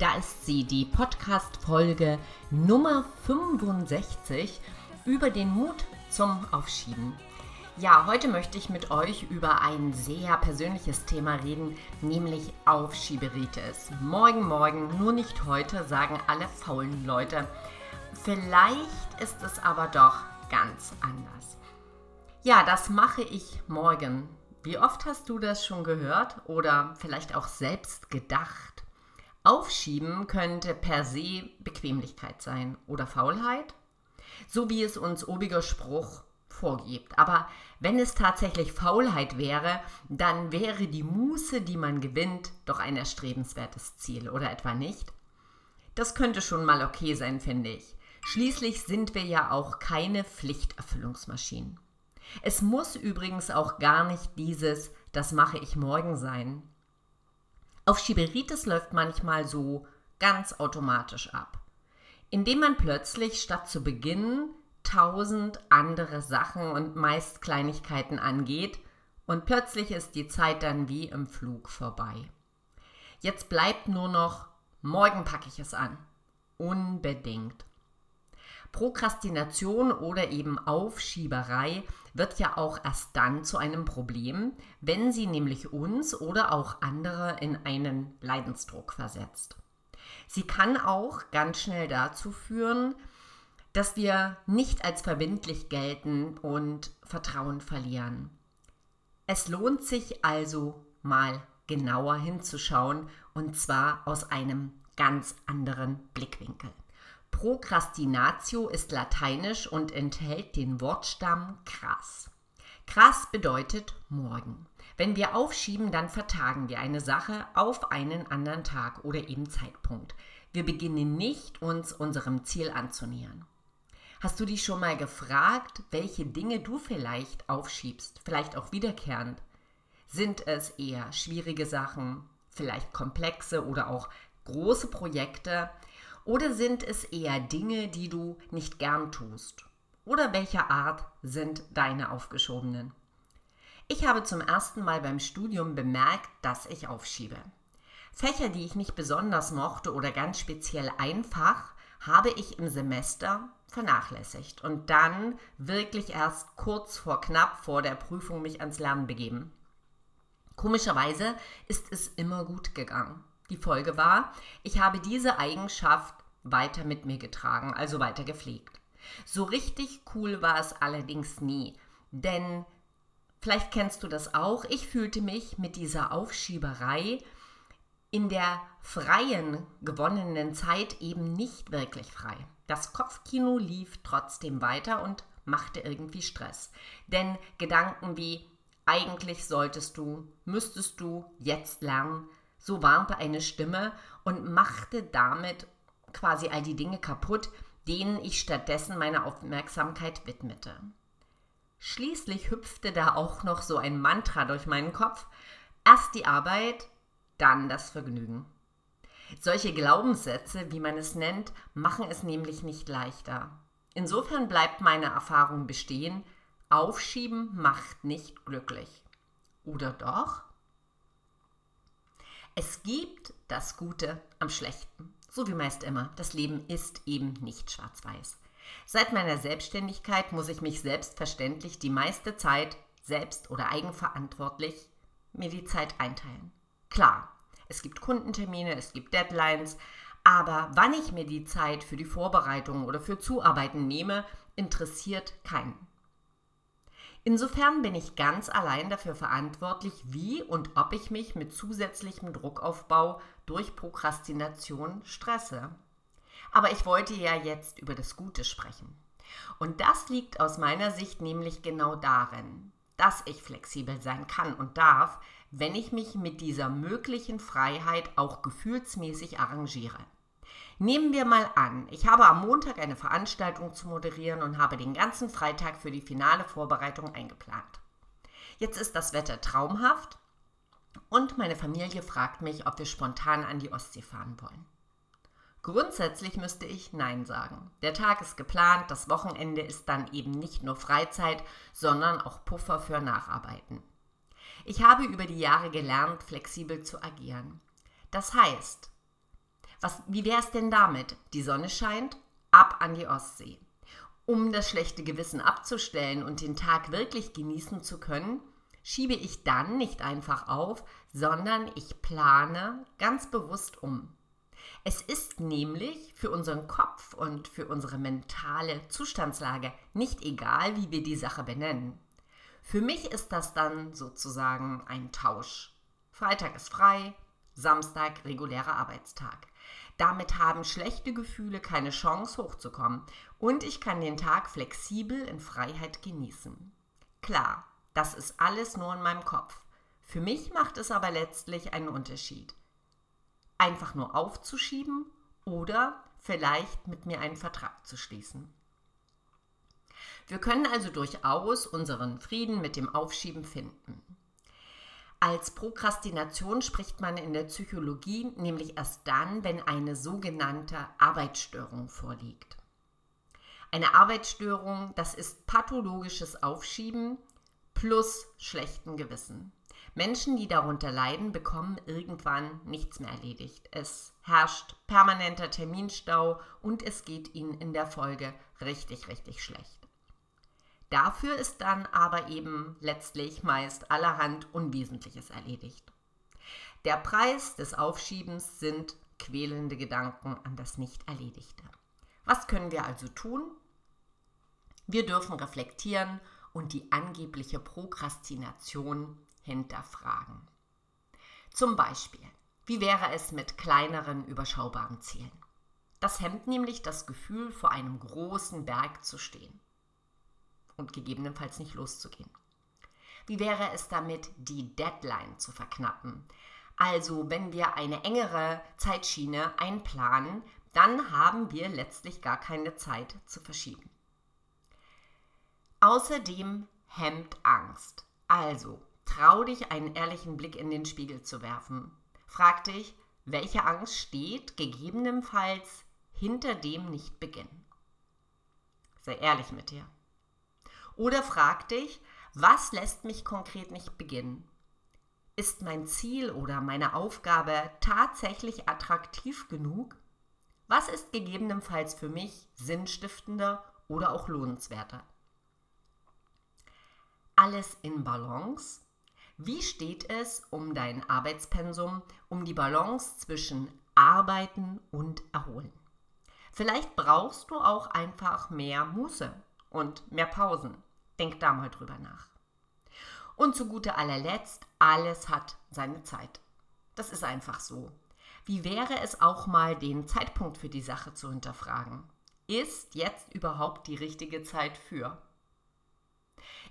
Da ist sie, die Podcast-Folge Nummer 65 über den Mut zum Aufschieben. Ja, heute möchte ich mit euch über ein sehr persönliches Thema reden, nämlich Aufschieberitis. Morgen, morgen, nur nicht heute, sagen alle faulen Leute. Vielleicht ist es aber doch ganz anders. Ja, das mache ich morgen. Wie oft hast du das schon gehört oder vielleicht auch selbst gedacht? Aufschieben könnte per se Bequemlichkeit sein oder Faulheit, so wie es uns obiger Spruch vorgibt. Aber wenn es tatsächlich Faulheit wäre, dann wäre die Muße, die man gewinnt, doch ein erstrebenswertes Ziel, oder etwa nicht? Das könnte schon mal okay sein, finde ich. Schließlich sind wir ja auch keine Pflichterfüllungsmaschinen. Es muss übrigens auch gar nicht dieses, das mache ich morgen sein. Auf Schieberitis läuft manchmal so ganz automatisch ab, indem man plötzlich statt zu beginnen tausend andere Sachen und meist Kleinigkeiten angeht und plötzlich ist die Zeit dann wie im Flug vorbei. Jetzt bleibt nur noch, morgen packe ich es an. Unbedingt. Prokrastination oder eben Aufschieberei wird ja auch erst dann zu einem Problem, wenn sie nämlich uns oder auch andere in einen Leidensdruck versetzt. Sie kann auch ganz schnell dazu führen, dass wir nicht als verbindlich gelten und Vertrauen verlieren. Es lohnt sich also mal genauer hinzuschauen und zwar aus einem ganz anderen Blickwinkel. Prokrastinatio ist lateinisch und enthält den Wortstamm krass. Krass bedeutet morgen. Wenn wir aufschieben, dann vertagen wir eine Sache auf einen anderen Tag oder eben Zeitpunkt. Wir beginnen nicht, uns unserem Ziel anzunähern. Hast du dich schon mal gefragt, welche Dinge du vielleicht aufschiebst, vielleicht auch wiederkehrend? Sind es eher schwierige Sachen, vielleicht komplexe oder auch große Projekte, oder sind es eher Dinge, die du nicht gern tust? Oder welcher Art sind deine aufgeschobenen? Ich habe zum ersten Mal beim Studium bemerkt, dass ich aufschiebe. Fächer, die ich nicht besonders mochte oder ganz speziell einfach, habe ich im Semester vernachlässigt und dann wirklich erst kurz vor knapp vor der Prüfung mich ans Lernen begeben. Komischerweise ist es immer gut gegangen. Die Folge war, ich habe diese Eigenschaft weiter mit mir getragen, also weiter gepflegt. So richtig cool war es allerdings nie, denn vielleicht kennst du das auch, ich fühlte mich mit dieser Aufschieberei in der freien gewonnenen Zeit eben nicht wirklich frei. Das Kopfkino lief trotzdem weiter und machte irgendwie Stress. Denn Gedanken wie eigentlich solltest du, müsstest du jetzt lernen, so warnte eine Stimme und machte damit quasi all die Dinge kaputt, denen ich stattdessen meine Aufmerksamkeit widmete. Schließlich hüpfte da auch noch so ein Mantra durch meinen Kopf. Erst die Arbeit, dann das Vergnügen. Solche Glaubenssätze, wie man es nennt, machen es nämlich nicht leichter. Insofern bleibt meine Erfahrung bestehen, Aufschieben macht nicht glücklich. Oder doch? Es gibt das Gute am Schlechten. So wie meist immer, das Leben ist eben nicht schwarz-weiß. Seit meiner Selbstständigkeit muss ich mich selbstverständlich die meiste Zeit selbst oder eigenverantwortlich mir die Zeit einteilen. Klar, es gibt Kundentermine, es gibt Deadlines, aber wann ich mir die Zeit für die Vorbereitung oder für Zuarbeiten nehme, interessiert keinen. Insofern bin ich ganz allein dafür verantwortlich, wie und ob ich mich mit zusätzlichem Druckaufbau durch Prokrastination stresse. Aber ich wollte ja jetzt über das Gute sprechen. Und das liegt aus meiner Sicht nämlich genau darin, dass ich flexibel sein kann und darf, wenn ich mich mit dieser möglichen Freiheit auch gefühlsmäßig arrangiere. Nehmen wir mal an, ich habe am Montag eine Veranstaltung zu moderieren und habe den ganzen Freitag für die finale Vorbereitung eingeplant. Jetzt ist das Wetter traumhaft und meine Familie fragt mich, ob wir spontan an die Ostsee fahren wollen. Grundsätzlich müsste ich Nein sagen. Der Tag ist geplant, das Wochenende ist dann eben nicht nur Freizeit, sondern auch Puffer für Nacharbeiten. Ich habe über die Jahre gelernt, flexibel zu agieren. Das heißt, was, wie wäre es denn damit? Die Sonne scheint, ab an die Ostsee. Um das schlechte Gewissen abzustellen und den Tag wirklich genießen zu können, schiebe ich dann nicht einfach auf, sondern ich plane ganz bewusst um. Es ist nämlich für unseren Kopf und für unsere mentale Zustandslage nicht egal, wie wir die Sache benennen. Für mich ist das dann sozusagen ein Tausch. Freitag ist frei, Samstag regulärer Arbeitstag. Damit haben schlechte Gefühle keine Chance hochzukommen und ich kann den Tag flexibel in Freiheit genießen. Klar, das ist alles nur in meinem Kopf. Für mich macht es aber letztlich einen Unterschied. Einfach nur aufzuschieben oder vielleicht mit mir einen Vertrag zu schließen. Wir können also durchaus unseren Frieden mit dem Aufschieben finden. Als Prokrastination spricht man in der Psychologie nämlich erst dann, wenn eine sogenannte Arbeitsstörung vorliegt. Eine Arbeitsstörung, das ist pathologisches Aufschieben plus schlechten Gewissen. Menschen, die darunter leiden, bekommen irgendwann nichts mehr erledigt. Es herrscht permanenter Terminstau und es geht ihnen in der Folge richtig, richtig schlecht. Dafür ist dann aber eben letztlich meist allerhand Unwesentliches erledigt. Der Preis des Aufschiebens sind quälende Gedanken an das Nicht-Erledigte. Was können wir also tun? Wir dürfen reflektieren und die angebliche Prokrastination hinterfragen. Zum Beispiel, wie wäre es mit kleineren, überschaubaren Zielen? Das hemmt nämlich das Gefühl, vor einem großen Berg zu stehen und gegebenenfalls nicht loszugehen. Wie wäre es damit, die Deadline zu verknappen? Also, wenn wir eine engere Zeitschiene einplanen, dann haben wir letztlich gar keine Zeit zu verschieben. Außerdem hemmt Angst. Also, trau dich, einen ehrlichen Blick in den Spiegel zu werfen. Frag dich, welche Angst steht gegebenenfalls hinter dem Nicht-Beginn. Sei ehrlich mit dir. Oder frag dich, was lässt mich konkret nicht beginnen? Ist mein Ziel oder meine Aufgabe tatsächlich attraktiv genug? Was ist gegebenenfalls für mich sinnstiftender oder auch lohnenswerter? Alles in Balance? Wie steht es um dein Arbeitspensum, um die Balance zwischen Arbeiten und Erholen? Vielleicht brauchst du auch einfach mehr Muße und mehr Pausen. Denk da mal drüber nach. Und zu guter allerletzt, alles hat seine Zeit. Das ist einfach so. Wie wäre es auch mal, den Zeitpunkt für die Sache zu hinterfragen? Ist jetzt überhaupt die richtige Zeit für?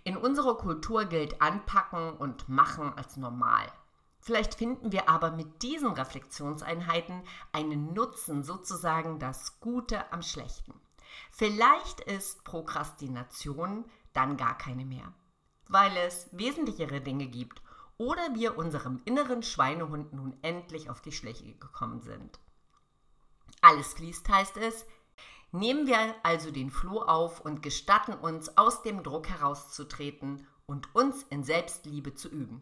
In unserer Kultur gilt Anpacken und Machen als normal. Vielleicht finden wir aber mit diesen Reflexionseinheiten einen Nutzen, sozusagen das Gute am Schlechten. Vielleicht ist Prokrastination dann gar keine mehr, weil es wesentlichere Dinge gibt oder wir unserem inneren Schweinehund nun endlich auf die Schläge gekommen sind. Alles fließt heißt es, nehmen wir also den Floh auf und gestatten uns aus dem Druck herauszutreten und uns in Selbstliebe zu üben.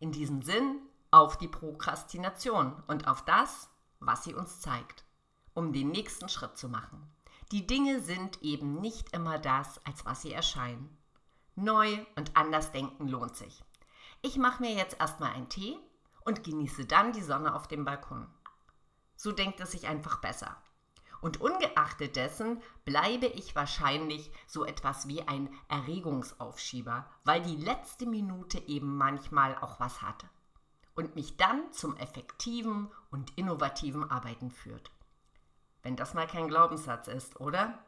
In diesem Sinn auf die Prokrastination und auf das, was sie uns zeigt, um den nächsten Schritt zu machen. Die Dinge sind eben nicht immer das, als was sie erscheinen. Neu und anders denken lohnt sich. Ich mache mir jetzt erstmal einen Tee und genieße dann die Sonne auf dem Balkon. So denkt es sich einfach besser. Und ungeachtet dessen bleibe ich wahrscheinlich so etwas wie ein Erregungsaufschieber, weil die letzte Minute eben manchmal auch was hat und mich dann zum effektiven und innovativen Arbeiten führt. Wenn das mal kein Glaubenssatz ist, oder?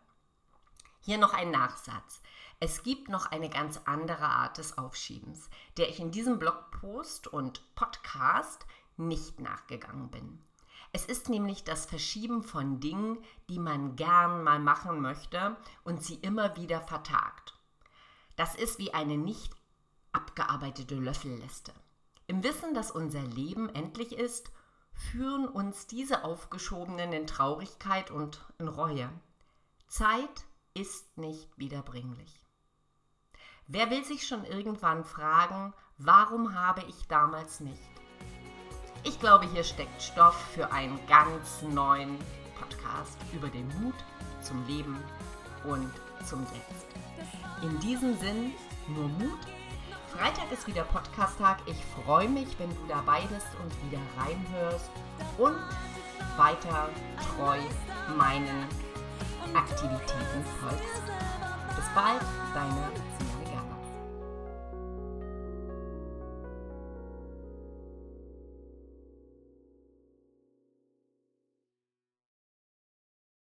Hier noch ein Nachsatz. Es gibt noch eine ganz andere Art des Aufschiebens, der ich in diesem Blogpost und Podcast nicht nachgegangen bin. Es ist nämlich das Verschieben von Dingen, die man gern mal machen möchte und sie immer wieder vertagt. Das ist wie eine nicht abgearbeitete Löffelliste. Im Wissen, dass unser Leben endlich ist, führen uns diese Aufgeschobenen in Traurigkeit und in Reue. Zeit ist nicht wiederbringlich. Wer will sich schon irgendwann fragen, warum habe ich damals nicht? Ich glaube, hier steckt Stoff für einen ganz neuen Podcast über den Mut zum Leben und zum Jetzt. In diesem Sinn, nur Mut. Freitag ist wieder Podcast-Tag. Ich freue mich, wenn du dabei bist und wieder reinhörst und weiter treu meinen Aktivitäten folgst. Bis bald, deine